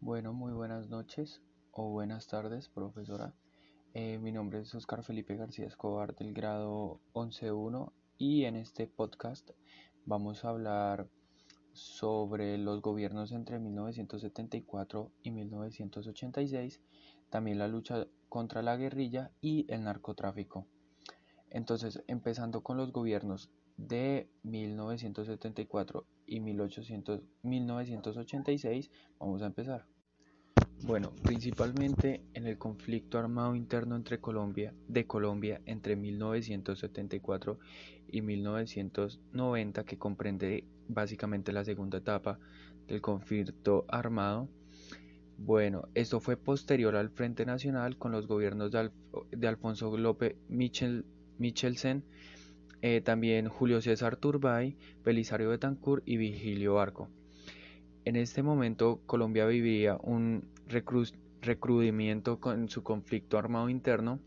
Bueno, muy buenas noches o buenas tardes, profesora. Eh, mi nombre es Oscar Felipe García Escobar del grado 11.1 y en este podcast vamos a hablar sobre los gobiernos entre 1974 y 1986, también la lucha contra la guerrilla y el narcotráfico. Entonces, empezando con los gobiernos de 1974 y 1800, 1986, vamos a empezar. Bueno, principalmente en el conflicto armado interno entre Colombia, de Colombia entre 1974 y 1990, que comprende básicamente la segunda etapa del conflicto armado. Bueno, esto fue posterior al Frente Nacional con los gobiernos de, Alfonso López Michel, Michelsen, eh, también Julio César Turbay, Belisario Betancourt y Vigilio Arco. En este momento Colombia vivía un recrudimiento con su conflicto armado interno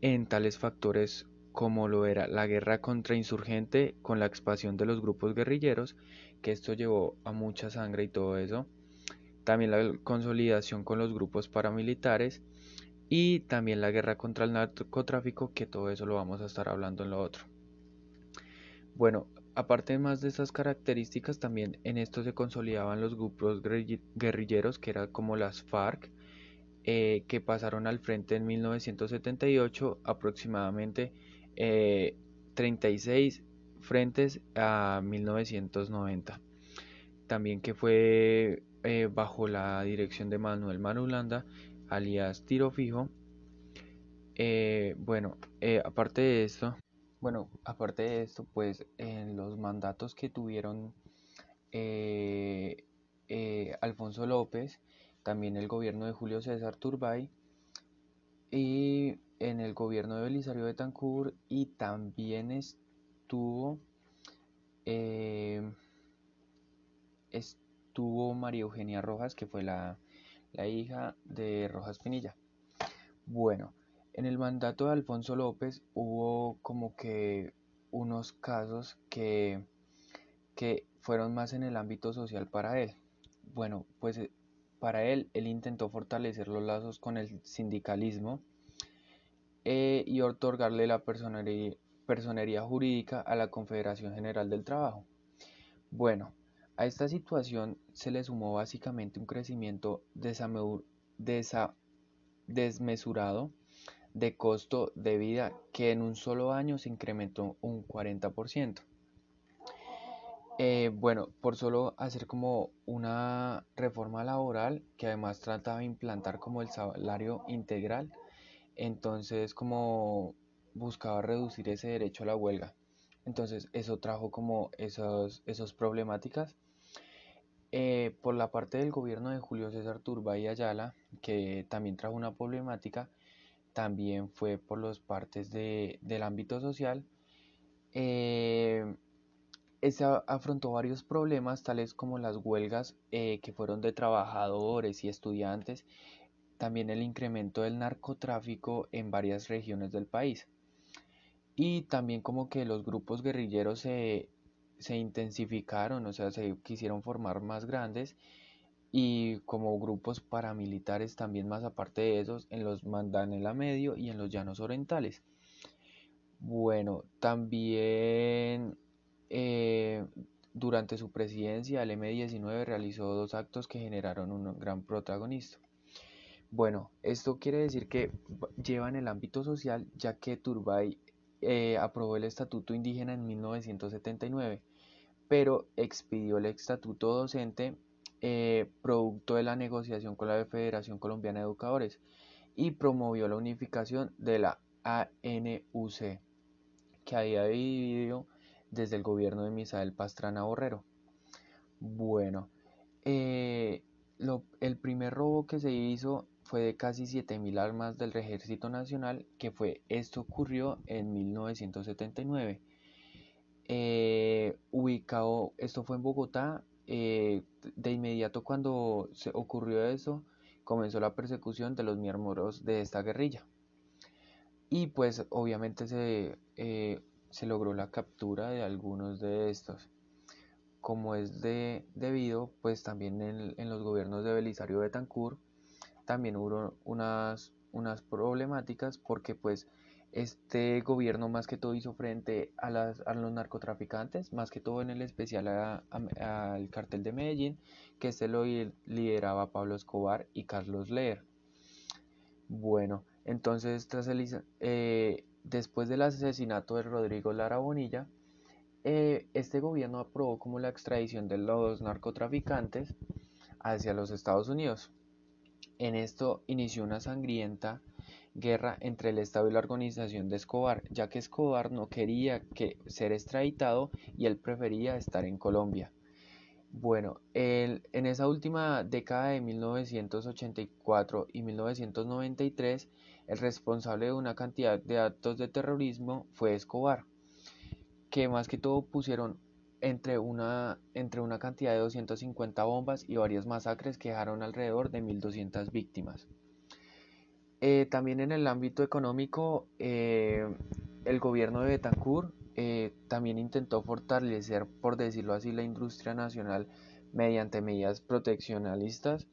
en tales factores como lo era la guerra contra insurgente con la expansión de los grupos guerrilleros, que esto llevó a mucha sangre y todo eso. También la consolidación con los grupos paramilitares y también la guerra contra el narcotráfico, que todo eso lo vamos a estar hablando en lo otro. Bueno, aparte más de estas características, también en esto se consolidaban los grupos guerrilleros, que eran como las FARC, eh, que pasaron al frente en 1978, aproximadamente 36 eh, frentes a 1990. También que fue eh, bajo la dirección de Manuel Marulanda, alias Tiro Fijo. bueno, aparte de esto, bueno, aparte de esto, pues en los mandatos que tuvieron eh, eh, Alfonso López, también el gobierno de Julio César Turbay y en el gobierno de Belisario Betancourt y también estuvo eh, estuvo María Eugenia Rojas que fue la, la hija de Rojas Pinilla. Bueno, en el mandato de Alfonso López hubo como que unos casos que, que fueron más en el ámbito social para él. Bueno, pues eh, para él, él intentó fortalecer los lazos con el sindicalismo eh, y otorgarle la personería, personería jurídica a la Confederación General del Trabajo. Bueno, a esta situación se le sumó básicamente un crecimiento desmesurado de costo de vida que en un solo año se incrementó un 40%. Eh, bueno, por solo hacer como una reforma laboral que además trataba de implantar como el salario integral, entonces como buscaba reducir ese derecho a la huelga. Entonces eso trajo como esas esos problemáticas. Eh, por la parte del gobierno de Julio César Turba y Ayala, que también trajo una problemática, también fue por las partes del ámbito social. Eh, afrontó varios problemas, tales como las huelgas eh, que fueron de trabajadores y estudiantes, también el incremento del narcotráfico en varias regiones del país. Y también como que los grupos guerrilleros se, se intensificaron, o sea, se quisieron formar más grandes y como grupos paramilitares también más aparte de esos en los Mandanela Medio y en los Llanos Orientales. Bueno, también eh, durante su presidencia el M-19 realizó dos actos que generaron un gran protagonista. Bueno, esto quiere decir que lleva en el ámbito social ya que Turbay eh, aprobó el Estatuto Indígena en 1979, pero expidió el Estatuto Docente eh, producto de la negociación con la Federación Colombiana de Educadores y promovió la unificación de la ANUC, que había dividido desde el gobierno de Misael Pastrana Borrero. Bueno, eh, el primer robo que se hizo fue de casi 7.000 armas del Ejército Nacional, que fue, esto ocurrió en 1979. Eh, ubicado, esto fue en Bogotá, eh, de inmediato cuando se ocurrió eso, comenzó la persecución de los miembros de esta guerrilla. Y pues obviamente se, eh, se logró la captura de algunos de estos. Como es de, debido, pues también en, los gobiernos de Belisario Betancourt también hubo unas, unas problemáticas porque pues este gobierno más que todo hizo frente a, las, a los narcotraficantes, más que todo en el especial al cartel de Medellín, que este lo lideraba Pablo Escobar y Carlos Leer. Bueno, entonces tras el, eh, después del asesinato de Rodrigo Lara Bonilla, eh, este gobierno aprobó como la extradición de los narcotraficantes hacia los Estados Unidos. En esto inició una sangrienta guerra entre el Estado y la organización de Escobar, ya que Escobar no quería que ser extraditado y él prefería estar en Colombia. Bueno, en esa última década de 1984 y 1993, el responsable de una cantidad de actos de terrorismo fue Escobar, que más que todo pusieron entre una, entre una cantidad de 250 bombas y varias masacres que dejaron alrededor de 1.200 víctimas. Eh, también en el ámbito económico, eh, el gobierno de Betancourt eh, también intentó fortalecer, por decirlo así, la industria nacional mediante medidas proteccionalistas.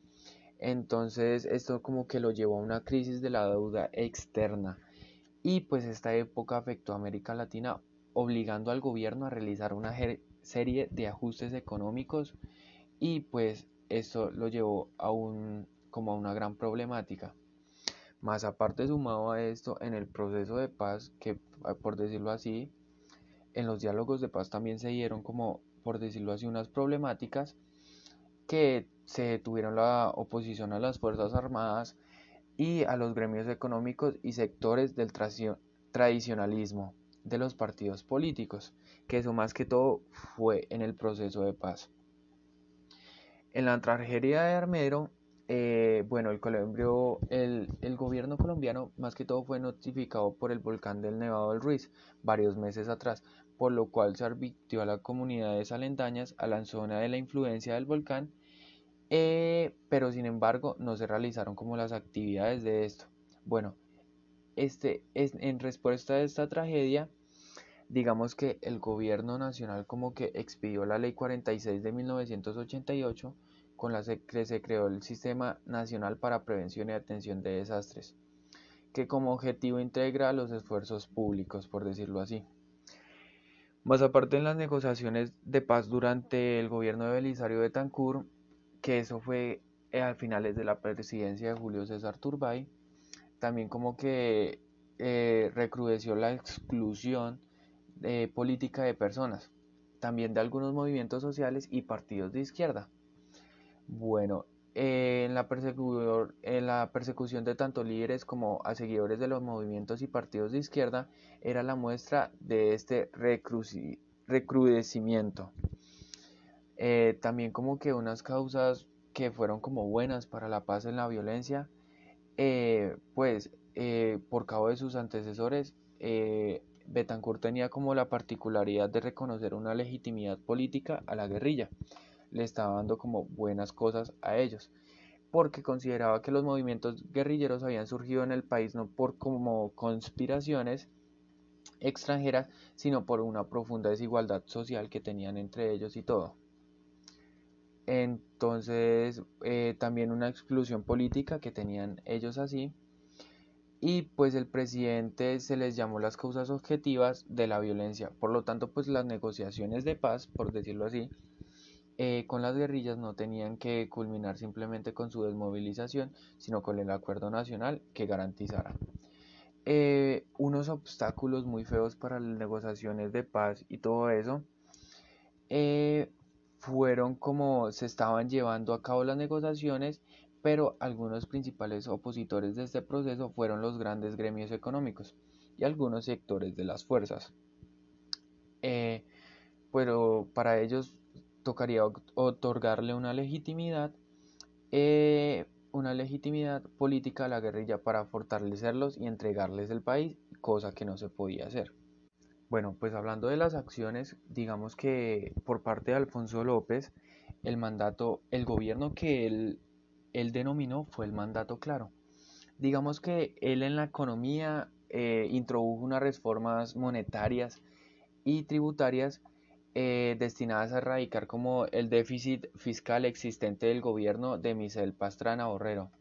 Entonces esto como que lo llevó a una crisis de la deuda externa. Y pues esta época afectó a América Latina obligando al gobierno a realizar una serie de ajustes económicos y pues esto lo llevó a un como a una gran problemática. Más aparte sumado a esto, en el proceso de paz, que ah, por decirlo así, en los diálogos de paz también se dieron como, por decirlo así, unas problemáticas que se tuvieron la oposición a las Fuerzas Armadas y a los gremios económicos y sectores del tradicionalismo de los partidos políticos, que eso más que todo fue en el proceso de paz. En la tragedia de Armero eh, bueno, el, el, el, gobierno colombiano más que todo fue notificado por el volcán del Nevado del Ruiz varios meses atrás, por lo cual se advirtió a las comunidades alendañas a la zona de la influencia del volcán, eh, pero sin embargo no se realizaron como las actividades de esto. Bueno, este, es, en respuesta a esta tragedia, digamos que el gobierno nacional como que expidió la ley 46 de 1988, con la que se creó el Sistema Nacional para Prevención y Atención de Desastres, que como objetivo integra los esfuerzos públicos, por decirlo así. Más aparte en las negociaciones de paz durante el gobierno de Belisario Betancourt, que eso fue eh, al finales de la presidencia de Julio César Turbay, también como que eh, recrudeció la exclusión política de personas, también de algunos movimientos sociales y partidos de izquierda. Bueno, en, la en la persecución de tanto líderes como a seguidores de los movimientos y partidos de izquierda era la muestra de este recrudecimiento. Eh, también como que unas causas que fueron como buenas para la paz en la violencia, eh, pues eh, por cabo de sus antecesores, Betancourt tenía como la particularidad de reconocer una legitimidad política a la guerrilla le estaba dando como buenas cosas a ellos, porque consideraba que los movimientos guerrilleros habían surgido en el país no por como conspiraciones extranjeras, sino por una profunda desigualdad social que tenían entre ellos y todo. Entonces, eh, también una exclusión política que tenían ellos así. Y pues el presidente se les llamó las causas objetivas de la violencia. Por lo tanto, pues las negociaciones de paz, por decirlo así, con las guerrillas no tenían que culminar simplemente con su desmovilización, sino con el acuerdo nacional que garantizara. Eh, unos obstáculos muy feos para las negociaciones de paz y todo eso eh, fueron como se estaban llevando a cabo las negociaciones, pero algunos principales opositores de este proceso fueron los grandes gremios económicos y algunos sectores de las fuerzas. pero para ellos tocaría otorgarle una legitimidad, eh, una legitimidad política a la guerrilla para fortalecerlos y entregarles el país, cosa que no se podía hacer. Bueno, pues hablando de las acciones, digamos que por parte de Alfonso López, el mandato, el gobierno que él, él denominó fue el mandato claro. Digamos que él en la economía eh, introdujo unas reformas monetarias y tributarias destinadas a erradicar como el déficit fiscal existente del gobierno de Michel Pastrana Borrero.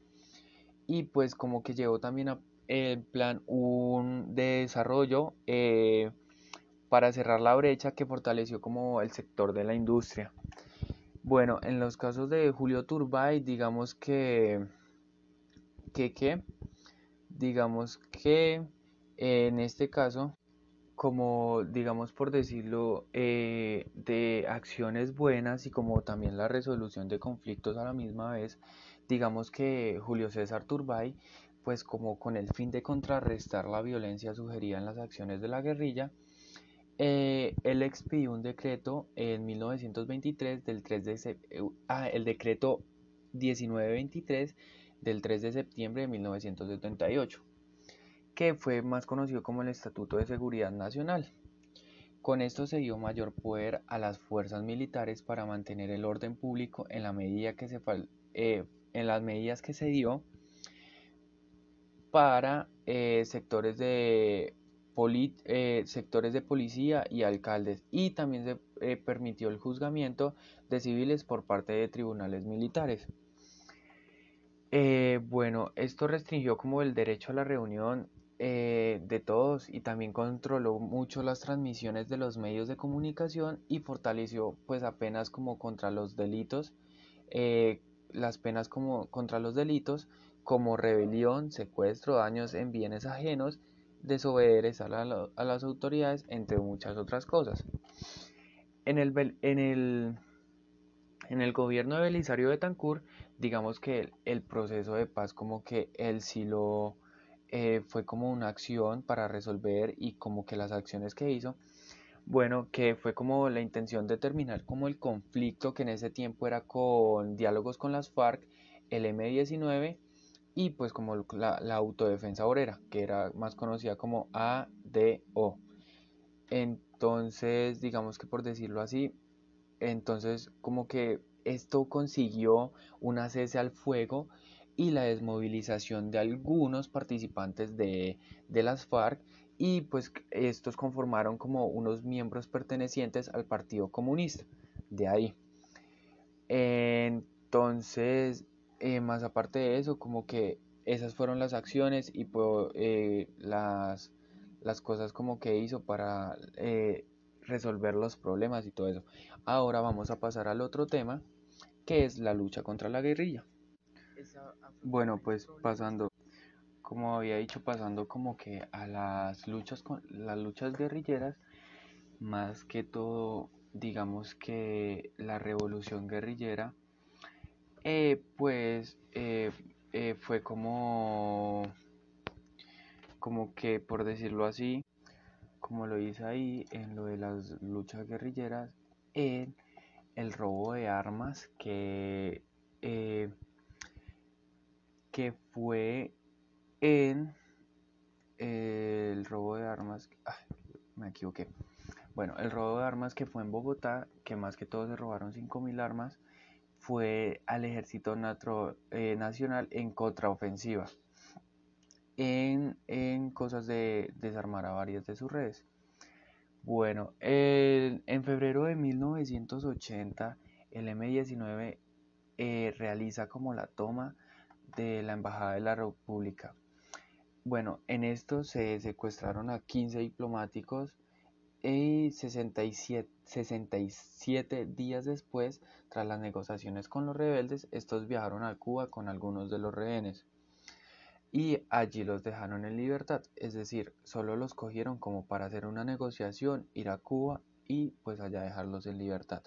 Y pues como que llevó también a, el plan un desarrollo eh, para cerrar la brecha que fortaleció como el sector de la industria. Bueno, en los casos de Julio Turbay, digamos que, que, que digamos que en este caso, como digamos por decirlo, eh, de acciones buenas y como también la resolución de conflictos a la misma vez, digamos que Julio César Turbay, pues como con el fin de contrarrestar la violencia sugerida en las acciones de la guerrilla, eh, él expidió un decreto en 1923 del 3 de eh, ah, el decreto 1923 del 3 de septiembre de 1978, que fue más conocido como el Estatuto de Seguridad Nacional. Con esto se dio mayor poder a las fuerzas militares para mantener el orden público en la medida que se eh, en las medidas que se dio para eh, sectores de eh, sectores de policía y alcaldes y también se permitió el juzgamiento de civiles por parte de tribunales militares. bueno, esto restringió como el derecho a la reunión de todos y también controló mucho las transmisiones de los medios de comunicación y fortaleció pues apenas como contra los delitos, las penas como contra los delitos como rebelión, secuestro, daños en bienes ajenos, desobedecer a, las autoridades, entre muchas otras cosas. En el, en el, en el gobierno de Belisario Betancourt, digamos que el, proceso de paz como que él sí lo eh, fue como una acción para resolver y como que las acciones que hizo, bueno, que fue como la intención de terminar como el conflicto que en ese tiempo era con diálogos con las FARC, el M19 y pues como la, autodefensa obrera, que era más conocida como ADO. Entonces, digamos que por decirlo así, entonces como que esto consiguió una cese al fuego y la desmovilización de algunos participantes de, de las FARC y pues estos conformaron como unos miembros pertenecientes al Partido Comunista, de ahí. Entonces, eh, más aparte de eso, como que esas fueron las acciones y eh, las, las cosas como que hizo para eh, resolver los problemas y todo eso. Ahora vamos a pasar al otro tema, que es la lucha contra la guerrilla. Bueno, pues pasando, como había dicho, pasando como que a las luchas con las luchas guerrilleras, más que todo, digamos que la revolución guerrillera eh, pues eh, eh, fue como, como que, por decirlo así, como lo hice ahí en lo de las luchas guerrilleras, en el robo de armas que, que fue en el robo de armas, me equivoqué. Bueno, el robo de armas que fue en Bogotá, que más que todo se robaron 5.000 armas, fue al ejército eh, nacional en contraofensiva, en, en, cosas de desarmar a varias de sus redes. Bueno, en febrero de 1980, el M-19 eh, realiza como la toma de la Embajada de la República. Bueno, en esto se secuestraron a 15 diplomáticos y 67, 67 días después, tras las negociaciones con los rebeldes, estos viajaron a Cuba con algunos de los rehenes y allí los dejaron en libertad, es decir, solo los cogieron como para hacer una negociación, ir a Cuba y pues allá dejarlos en libertad.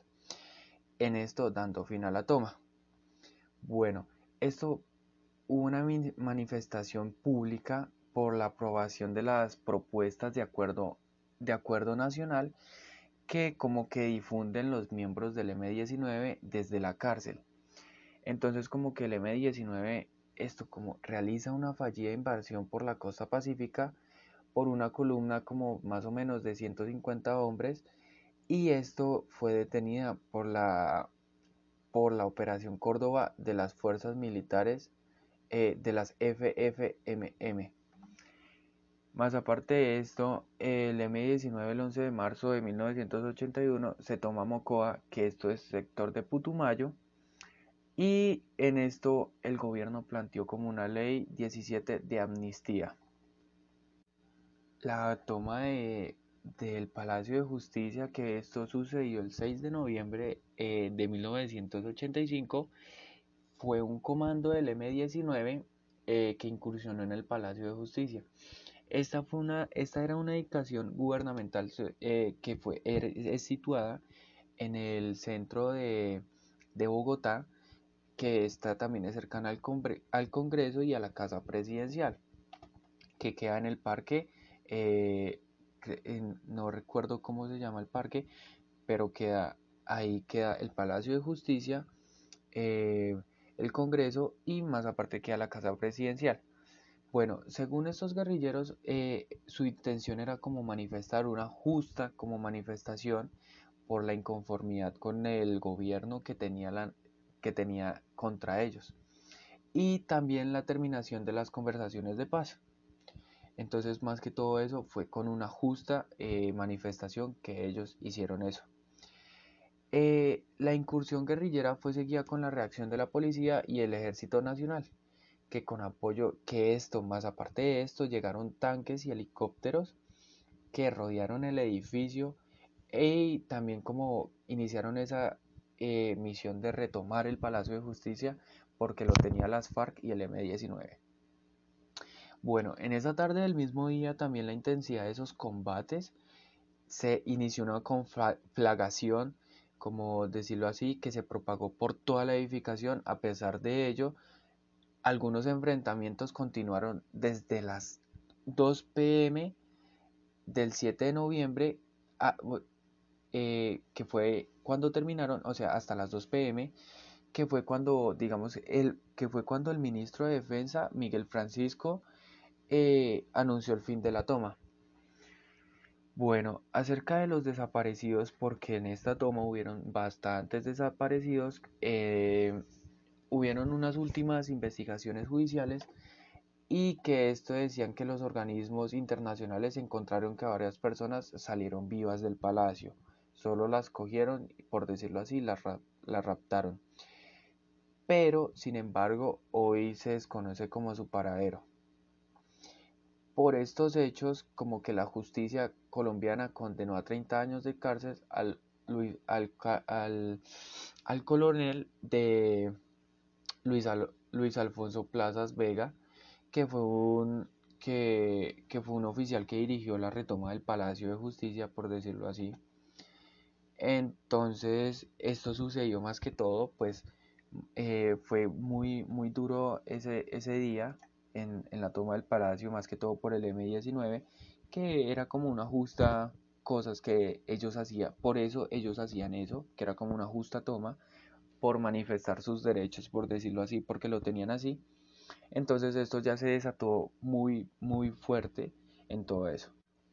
En esto dando fin a la toma. Bueno, esto hubo una manifestación pública por la aprobación de las propuestas de acuerdo de acuerdo nacional que como que difunden los miembros del M19 desde la cárcel. Entonces como que el M19 esto como realiza una fallida invasión por la costa pacífica por una columna como más o menos de 150 hombres y esto fue detenida por la por la operación Córdoba de las fuerzas militares eh, de las FFMM Más aparte de esto, el M-19 el 11 de marzo de 1981 se toma Mocoa, que esto es sector de Putumayo, y en esto el gobierno planteó como una ley 17 de amnistía. La toma de, del Palacio de Justicia, que esto sucedió el 6 de noviembre eh, de 1985, fue un comando del M-19 eh, que incursionó en el Palacio de Justicia. Esta, fue una, esta era una dedicación gubernamental eh, que fue, es situada en el centro de, de, Bogotá, que está también es cercana al, al, Congreso y a la Casa Presidencial, que queda en el parque, eh, no recuerdo cómo se llama el parque, pero queda ahí queda el Palacio de Justicia, el Congreso y más aparte queda la Casa Presidencial. Bueno, según estos guerrilleros, eh, su intención era como manifestar una justa como manifestación por la inconformidad con el gobierno que tenía, la, que tenía contra ellos y también la terminación de las conversaciones de paz. Entonces, más que todo eso, fue con una justa eh, manifestación que ellos hicieron eso. Eh, la incursión guerrillera fue seguida con la reacción de la policía y el ejército nacional que con apoyo, que esto, más aparte de esto, llegaron tanques y helicópteros que rodearon el edificio y también como iniciaron esa eh, misión de retomar el Palacio de Justicia porque lo tenía las FARC y el M-19. Bueno, en esa tarde del mismo día también la intensidad de esos combates se inició una conflagración, como decirlo así, que se propagó por toda la edificación. A pesar de ello, algunos enfrentamientos continuaron desde las 2 pm del 7 de noviembre, eh, que fue cuando terminaron, o sea, hasta las 2 pm, que fue cuando, digamos, el, que fue cuando el ministro de Defensa, Miguel Francisco, eh, anunció el fin de la toma. Bueno, acerca de los desaparecidos, porque en esta toma hubieron bastantes desaparecidos, eh, hubieron unas últimas investigaciones judiciales y que esto decían que los organismos internacionales encontraron que varias personas salieron vivas del palacio. Solo las cogieron, por decirlo así, las, las raptaron. Pero, sin embargo, hoy se desconoce como su paradero. Por estos hechos, como que la justicia colombiana condenó a 30 años de cárcel al, al, al, al coronel de Luis, Luis Alfonso Plazas Vega, que fue un que, fue un oficial que dirigió la retoma del Palacio de Justicia, por decirlo así. Entonces, esto sucedió más que todo, pues eh, fue muy, muy duro ese, ese día en, la toma del Palacio, más que todo por el M19, que era como una justa cosas que ellos hacían, por eso ellos hacían eso, que era como una justa toma, por manifestar sus derechos, por decirlo así, porque lo tenían así. Entonces esto ya se desató muy, muy fuerte en todo eso.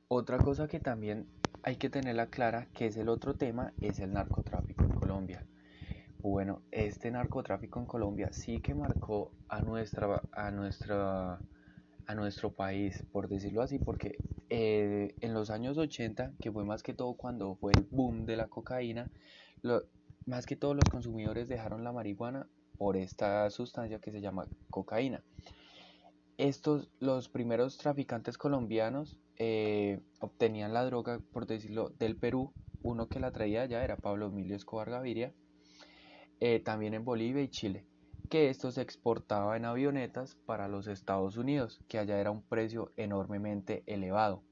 Otra cosa que también hay que tenerla clara, que es el otro tema, es el narcotráfico en Colombia. Bueno, este narcotráfico en Colombia sí que marcó a nuestra, a nuestra, a nuestro país, por decirlo así, porque eh, en los años 80, que fue más que todo cuando fue el boom de la cocaína, más que todos los consumidores dejaron la marihuana por esta sustancia que se llama cocaína. Estos, los primeros traficantes colombianos eh, obtenían la droga, por decirlo, del Perú. Uno que la traía ya era Pablo Emilio Escobar Gaviria. Eh, también en Bolivia y Chile. Que esto se exportaba en avionetas para los Estados Unidos, que allá era un precio enormemente elevado.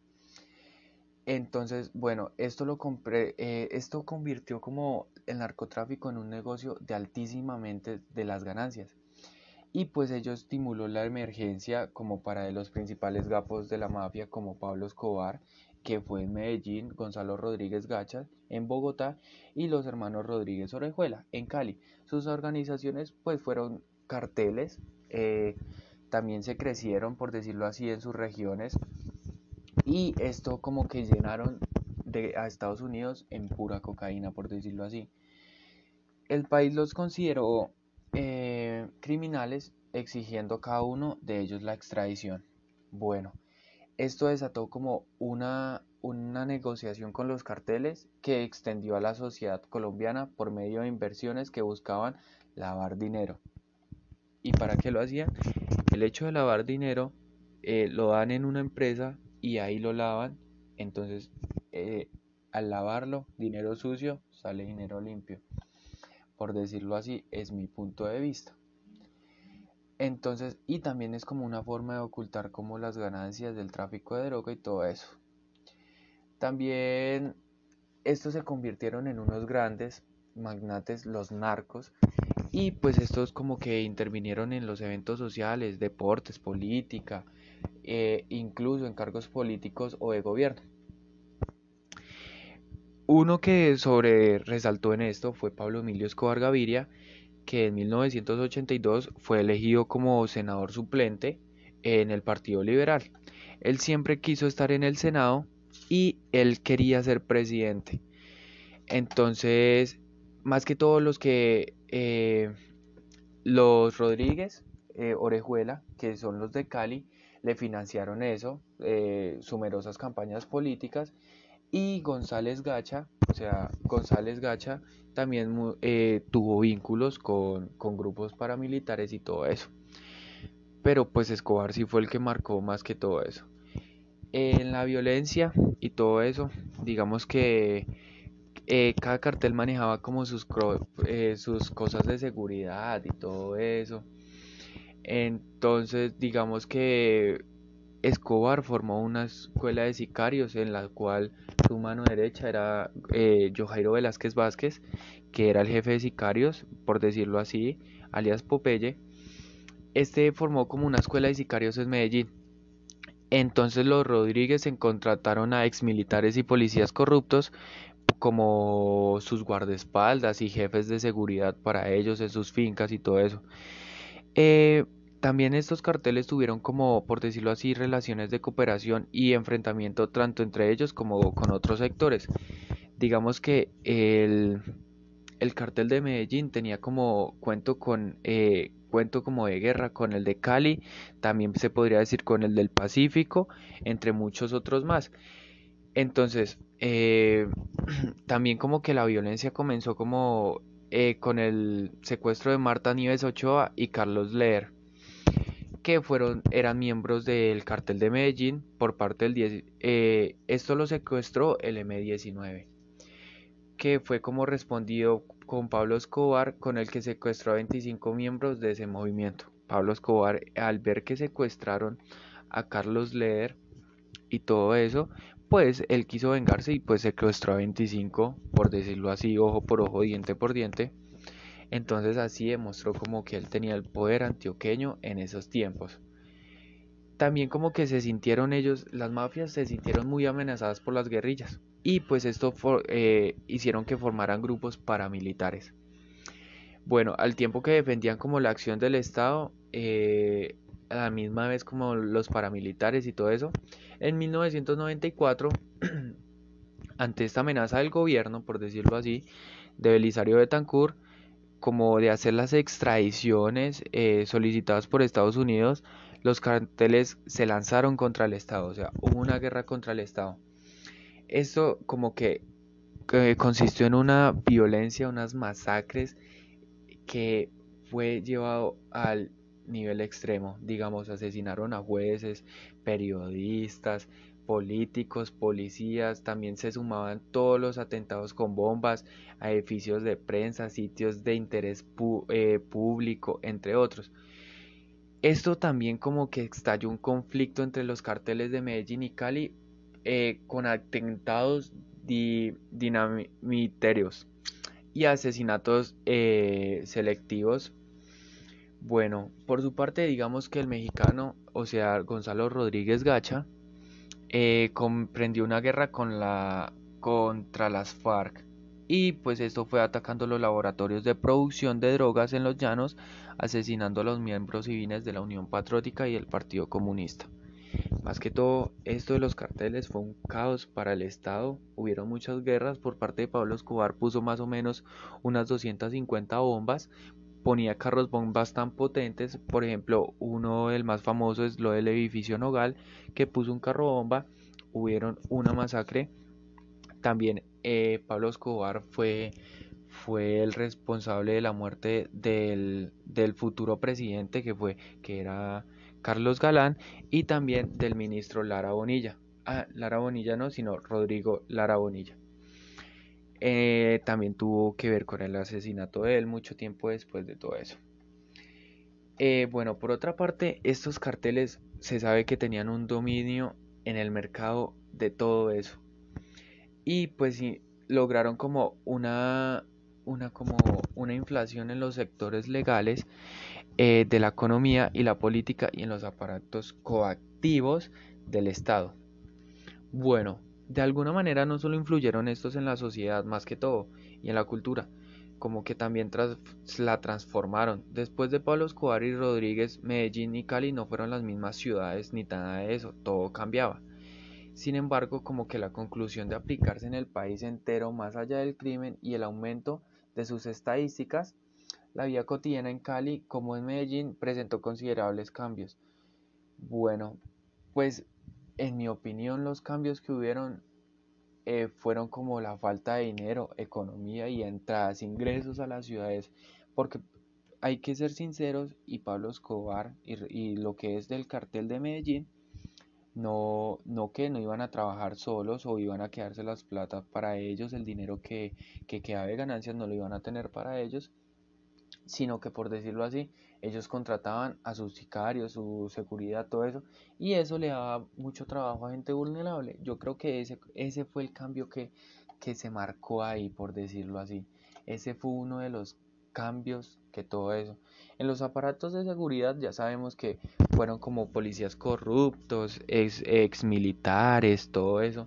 Entonces, bueno, esto lo compré, eh, esto convirtió como el narcotráfico en un negocio de altísimamente de las ganancias. Y pues ello estimuló la emergencia como para de los principales gapos de la mafia como Pablo Escobar, que fue en Medellín, Gonzalo Rodríguez Gacha en Bogotá y los hermanos Rodríguez Orejuela en Cali. Sus organizaciones pues fueron carteles, eh, también se crecieron por decirlo así en sus regiones y esto como que llenaron de, a Estados Unidos en pura cocaína, por decirlo así. El país los consideró eh, criminales exigiendo cada uno de ellos la extradición. Bueno, esto desató como una, una negociación con los carteles que extendió a la sociedad colombiana por medio de inversiones que buscaban lavar dinero. ¿Y para qué lo hacían? El hecho de lavar dinero eh, lo dan en una empresa y ahí lo lavan. Entonces, eh, al lavarlo, dinero sucio, sale dinero limpio. Por decirlo así, es mi punto de vista. Entonces, y también es como una forma de ocultar como las ganancias del tráfico de droga y todo eso. También estos se convirtieron en unos grandes magnates, los narcos, y pues estos como que intervinieron en los eventos sociales, deportes, política, eh, incluso en cargos políticos o de gobierno. Uno que sobre resaltó en esto fue Pablo Emilio Escobar Gaviria, que en 1982 fue elegido como senador suplente en el Partido Liberal. Él siempre quiso estar en el Senado y él quería ser presidente. Entonces, más que todos los que eh, los Rodríguez, eh, Orejuela, que son los de Cali, le financiaron eso, eh, numerosas campañas políticas, y González Gacha, o sea, González Gacha también eh, tuvo vínculos con, con grupos paramilitares y todo eso. Pero pues Escobar sí fue el que marcó más que todo eso. En la violencia y todo eso, digamos que eh, cada cartel manejaba como sus, eh, sus cosas de seguridad y todo eso. Entonces, digamos que Escobar formó una escuela de sicarios en la cual su mano derecha era eh, Velázquez Vázquez, que era el jefe de sicarios, por decirlo así, alias Popeye. Este formó como una escuela de sicarios en Medellín. Entonces los Rodríguez contrataron a exmilitares y policías corruptos como sus guardaespaldas y jefes de seguridad para ellos en sus fincas y todo eso. Eh, también estos carteles tuvieron como, por decirlo así, relaciones de cooperación y enfrentamiento tanto entre ellos como con otros sectores. Digamos que el, el cartel de Medellín tenía como cuento con eh, cuento como de guerra con el de Cali, también se podría decir con el del Pacífico, entre muchos otros más. Entonces, eh, también como que la violencia comenzó como eh, con el secuestro de Marta Nieves Ochoa y Carlos Leer, que fueron, eran miembros del cartel de Medellín por parte del 10, eh, esto lo secuestró el M19, que fue como respondido con Pablo Escobar, con el que secuestró a 25 miembros de ese movimiento. Pablo Escobar, al ver que secuestraron a Carlos Leer y todo eso, pues él quiso vengarse y pues secuestró a 25, por decirlo así, ojo por ojo, diente por diente. Entonces así demostró como que él tenía el poder antioqueño en esos tiempos. También como que se sintieron ellos, las mafias se sintieron muy amenazadas por las guerrillas y pues esto eh, hicieron que formaran grupos paramilitares. Bueno, al tiempo que defendían como la acción del Estado, eh, a la misma vez como los paramilitares y todo eso, en 1994, ante esta amenaza del gobierno, por decirlo así, de Belisario Betancourt, como de hacer las extradiciones eh, solicitadas por Estados Unidos, los carteles se lanzaron contra el Estado, o sea, hubo una guerra contra el Estado. Esto como que, que consistió en una violencia, unas masacres que fue llevado al nivel extremo. Digamos, asesinaron a jueces, periodistas, políticos, policías, también se sumaban todos los atentados con bombas a edificios de prensa, sitios de interés eh, público, entre otros. Esto también como que estalló un conflicto entre los carteles de Medellín y Cali eh, con atentados dinamiterios y asesinatos eh, selectivos bueno, por su parte digamos que el mexicano, o sea, Gonzalo Rodríguez Gacha, eh, comprendió una guerra contra las FARC y pues esto fue atacando los laboratorios de producción de drogas en los llanos, asesinando a los miembros civiles de la Unión Patriótica y el Partido Comunista. Más que todo, esto de los carteles fue un caos para el Estado. Hubieron muchas guerras por parte de Pablo Escobar, puso más o menos unas 250 bombas ponía carros bombas tan potentes, por ejemplo, uno el más famoso es lo del edificio Nogal, que puso un carro bomba, hubieron una masacre, también eh, Pablo Escobar fue, fue el responsable de la muerte del, del futuro presidente que fue, que era Carlos Galán, y también del ministro Lara Bonilla. Ah, Lara Bonilla no, sino Rodrigo Lara Bonilla. Eh, también tuvo que ver con el asesinato de él mucho tiempo después de todo eso. Eh, bueno, por otra parte, estos carteles se sabe que tenían un dominio en el mercado de todo eso. Y pues lograron como una, una, como una inflación en los sectores legales eh, de la economía y la política y en los aparatos coactivos del Estado. Bueno, de alguna manera no solo influyeron estos en la sociedad más que todo y en la cultura, como que también la transformaron. Después de Pablo Escobar y Rodríguez, Medellín y Cali no fueron las mismas ciudades ni nada de eso, todo cambiaba. Sin embargo, como que la conclusión de aplicarse en el país entero más allá del crimen y el aumento de sus estadísticas, la vida cotidiana en Cali como en Medellín presentó considerables cambios. Bueno, pues en mi opinión, los cambios que hubieron eh, fueron como la falta de dinero, economía y entradas, ingresos a las ciudades, porque hay que ser sinceros y Pablo Escobar y, lo que es del cartel de Medellín, no, no que no iban a trabajar solos o iban a quedarse las plata para ellos, el dinero que, que quedaba de ganancias no lo iban a tener para ellos, sino que por decirlo así, ellos contrataban a sus sicarios, su seguridad, todo eso, y eso le daba mucho trabajo a gente vulnerable. Yo creo que ese, ese fue el cambio que, que se marcó ahí, por decirlo así. Ese fue uno de los cambios que todo eso. En los aparatos de seguridad ya sabemos que fueron como policías corruptos, ex, ex militares, todo eso.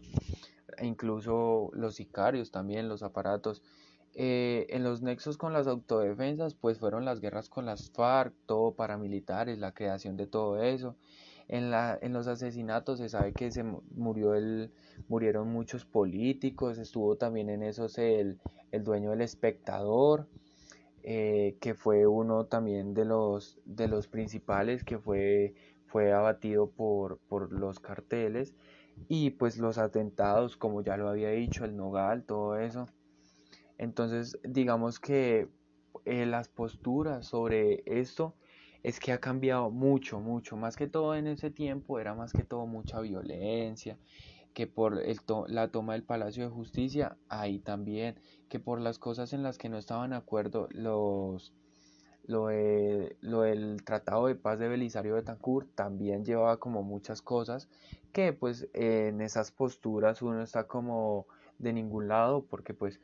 E incluso los sicarios también, los aparatos. Eh, en los nexos con las autodefensas, pues fueron las guerras con las FARC, todo paramilitares, la creación de todo eso. En, la, en los asesinatos se sabe que se murió el, murieron muchos políticos, estuvo también en esos el, el dueño del espectador, eh, que fue uno también de los, de los principales que fue, fue abatido por, por los carteles y pues los atentados, como ya lo había dicho, el Nogal, todo eso. Entonces, digamos que eh, las posturas sobre esto es que ha cambiado mucho, mucho. Más que todo en ese tiempo era más que todo mucha violencia, que por el la toma del Palacio de Justicia, ahí también, que por las cosas en las que no estaban de acuerdo los lo, lo del Tratado de Paz de Belisario Betancourt también llevaba como muchas cosas que pues en esas posturas uno está como de ningún lado porque pues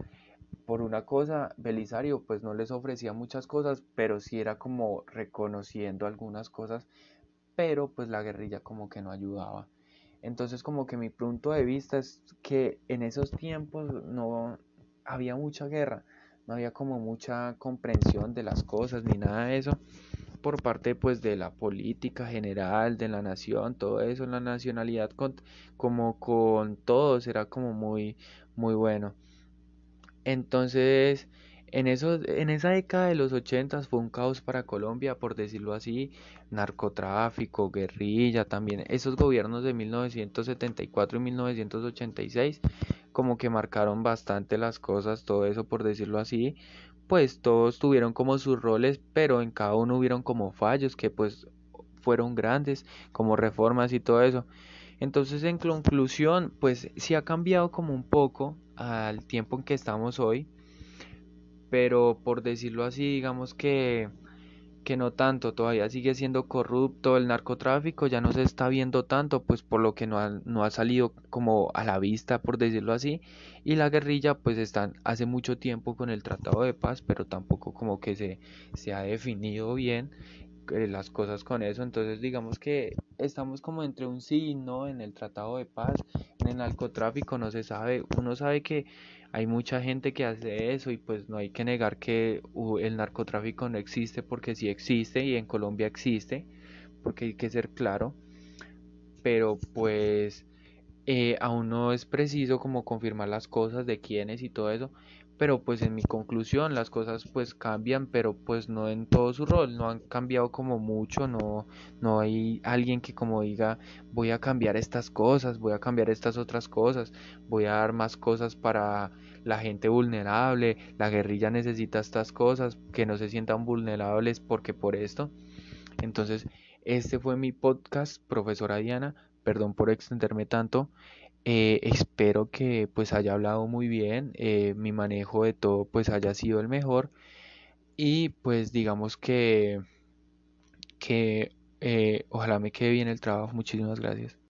por una cosa, Belisario pues no les ofrecía muchas cosas, pero sí era como reconociendo algunas cosas, pero pues la guerrilla como que no ayudaba. Entonces como que mi punto de vista es que en esos tiempos no había mucha guerra, no había como mucha comprensión de las cosas ni nada de eso por parte pues de la política general de la nación todo eso la nacionalidad como con todos era como muy muy bueno entonces, en, en esa década de los 80 fue un caos para Colombia, por decirlo así, narcotráfico, guerrilla, también esos gobiernos de 1974 y 1986 como que marcaron bastante las cosas, todo eso por decirlo así, pues todos tuvieron como sus roles, pero en cada uno hubieron como fallos que pues fueron grandes, como reformas y todo eso. Entonces, en conclusión, pues sí ha cambiado como un poco al tiempo en que estamos hoy, pero por decirlo así, digamos que, que no tanto, todavía sigue siendo corrupto el narcotráfico, ya no se está viendo tanto, pues por lo que no ha, no ha salido como a la vista, por decirlo así, y la guerrilla pues están hace mucho tiempo con el tratado de paz, pero tampoco como que se, se ha definido bien las cosas con eso. Entonces digamos que estamos como entre un sí y no en el tratado de paz, en el narcotráfico no se sabe, uno sabe que hay mucha gente que hace eso y pues no hay que negar que el narcotráfico no existe porque sí existe y en Colombia existe, porque hay que ser claro, pero pues eh, aún no es preciso como confirmar las cosas de quiénes y todo eso, pero pues en mi conclusión las cosas pues cambian, pero pues no en todo su rol, no han cambiado como mucho, no, no hay alguien que como diga voy a cambiar estas cosas, voy a cambiar estas otras cosas, voy a dar más cosas para la gente vulnerable, la guerrilla necesita estas cosas, que no se sientan vulnerables porque por esto. Entonces, este fue mi podcast, profesora Diana, perdón por extenderme tanto. Eh, espero que pues haya hablado muy bien, eh, mi manejo de todo pues haya sido el mejor y pues digamos que, que eh, ojalá me quede bien el trabajo. Muchísimas gracias.